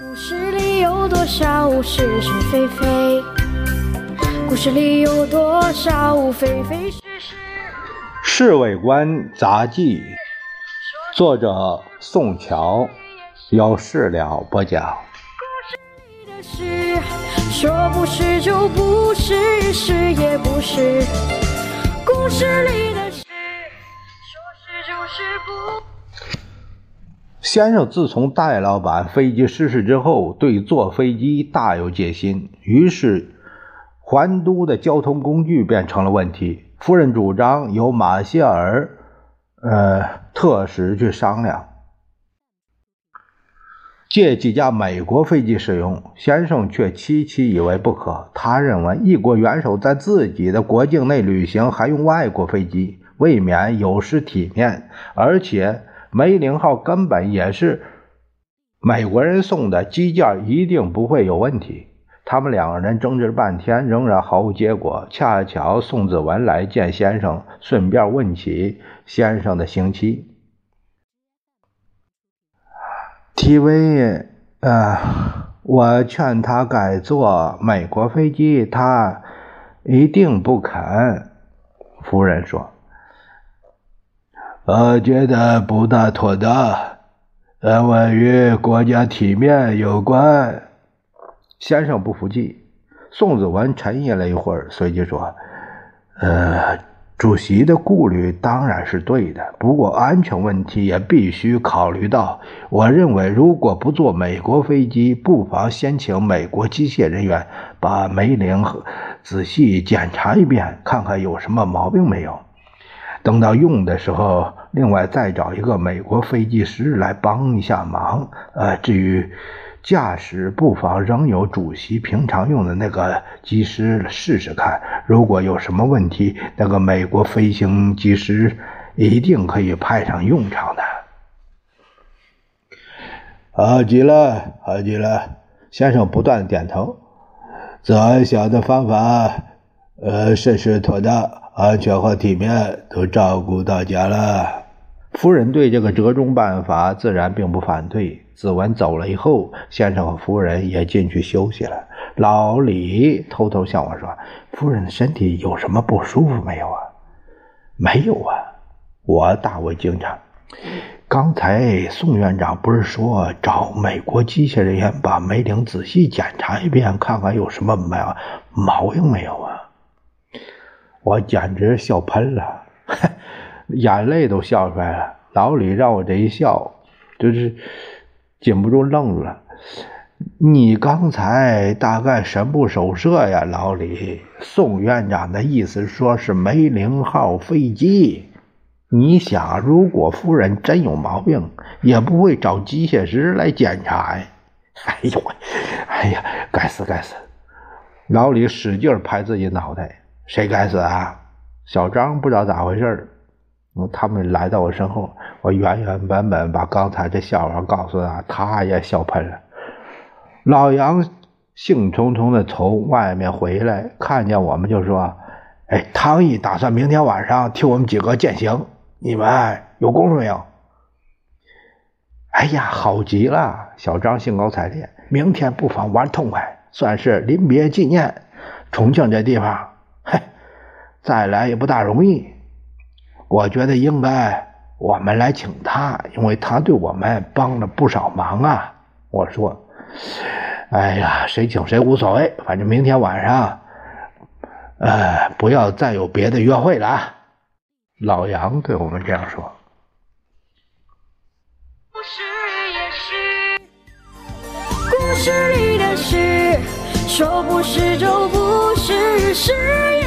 故事里有多少是是非非？故事里有多少非非是是？《侍卫官杂记》，作者宋乔，有事了不讲。故事里的事，说不是就不是，是也不是。故事里的事，说是就是不。先生自从戴老板飞机失事之后，对坐飞机大有戒心，于是还都的交通工具便成了问题。夫人主张由马歇尔，呃，特使去商量，借几架美国飞机使用。先生却期期以为不可，他认为一国元首在自己的国境内旅行还用外国飞机，未免有失体面，而且。梅林号根本也是美国人送的，机件一定不会有问题。他们两个人争执了半天，仍然毫无结果。恰巧宋子文来见先生，顺便问起先生的刑期。体威，呃，我劝他改坐美国飞机，他一定不肯。夫人说。我觉得不大妥当，因为与国家体面有关。先生不服气。宋子文沉吟了一会儿，随即说：“呃，主席的顾虑当然是对的，不过安全问题也必须考虑到。我认为，如果不坐美国飞机，不妨先请美国机械人员把梅林仔细检查一遍，看看有什么毛病没有。”等到用的时候，另外再找一个美国飞机师来帮一下忙。呃，至于驾驶，不妨仍有主席平常用的那个机师试试看。如果有什么问题，那个美国飞行机师一定可以派上用场的。好极了，好极了！先生不断点头。这俺想的方法，呃，甚是妥当。安全和体面都照顾到家了。夫人对这个折中办法自然并不反对。子文走了以后，先生和夫人也进去休息了。老李偷偷向我说：“夫人的身体有什么不舒服没有啊？”“没有啊。”我大为惊诧。刚才宋院长不是说找美国机械人员把梅玲仔细检查一遍，看看有什么毛毛病没有啊？我简直笑喷了，眼泪都笑出来了。老李让我这一笑，就是禁不住愣了。你刚才大概神不守舍呀，老李。宋院长的意思说是梅林号飞机。你想，如果夫人真有毛病，也不会找机械师来检查呀。哎呦，哎呀，该死该死！老李使劲拍自己脑袋。谁该死啊？小张不知道咋回事，他们来到我身后，我原原本本把刚才这笑话告诉他，他也笑喷了。老杨兴冲冲的从外面回来，看见我们就说：“哎，汤毅打算明天晚上替我们几个践行，你们有功夫没有？”哎呀，好极了！小张兴高采烈，明天不妨玩痛快，算是临别纪念。重庆这地方。嘿再来也不大容易，我觉得应该我们来请他，因为他对我们帮了不少忙啊。我说：“哎呀，谁请谁无所谓，反正明天晚上，呃，不要再有别的约会了。”老杨对我们这样说。故事里的事，说不是就不是，是。